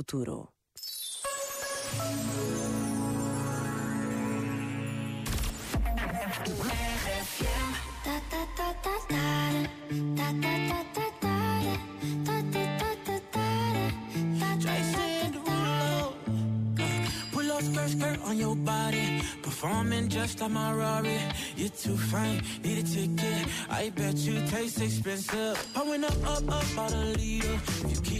futuro. Skirt, skirt on your body. Performing just like my Rari. You're too fine, need a ticket. I bet you taste expensive. Pouring up, up, up, out a leader. You up,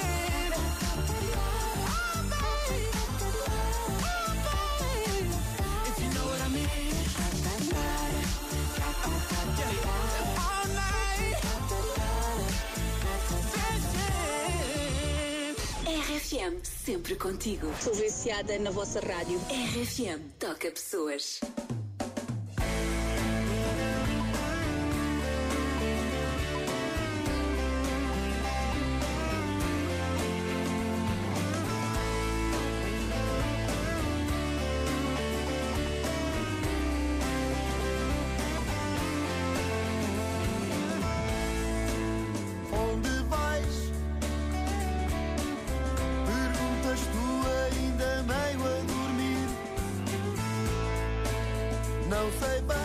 RFM, sempre contigo. Estou viciada na vossa rádio. RFM, toca pessoas. 在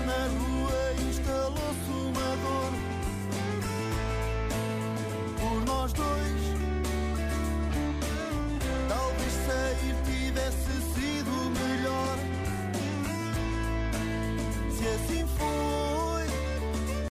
na rua instalou-se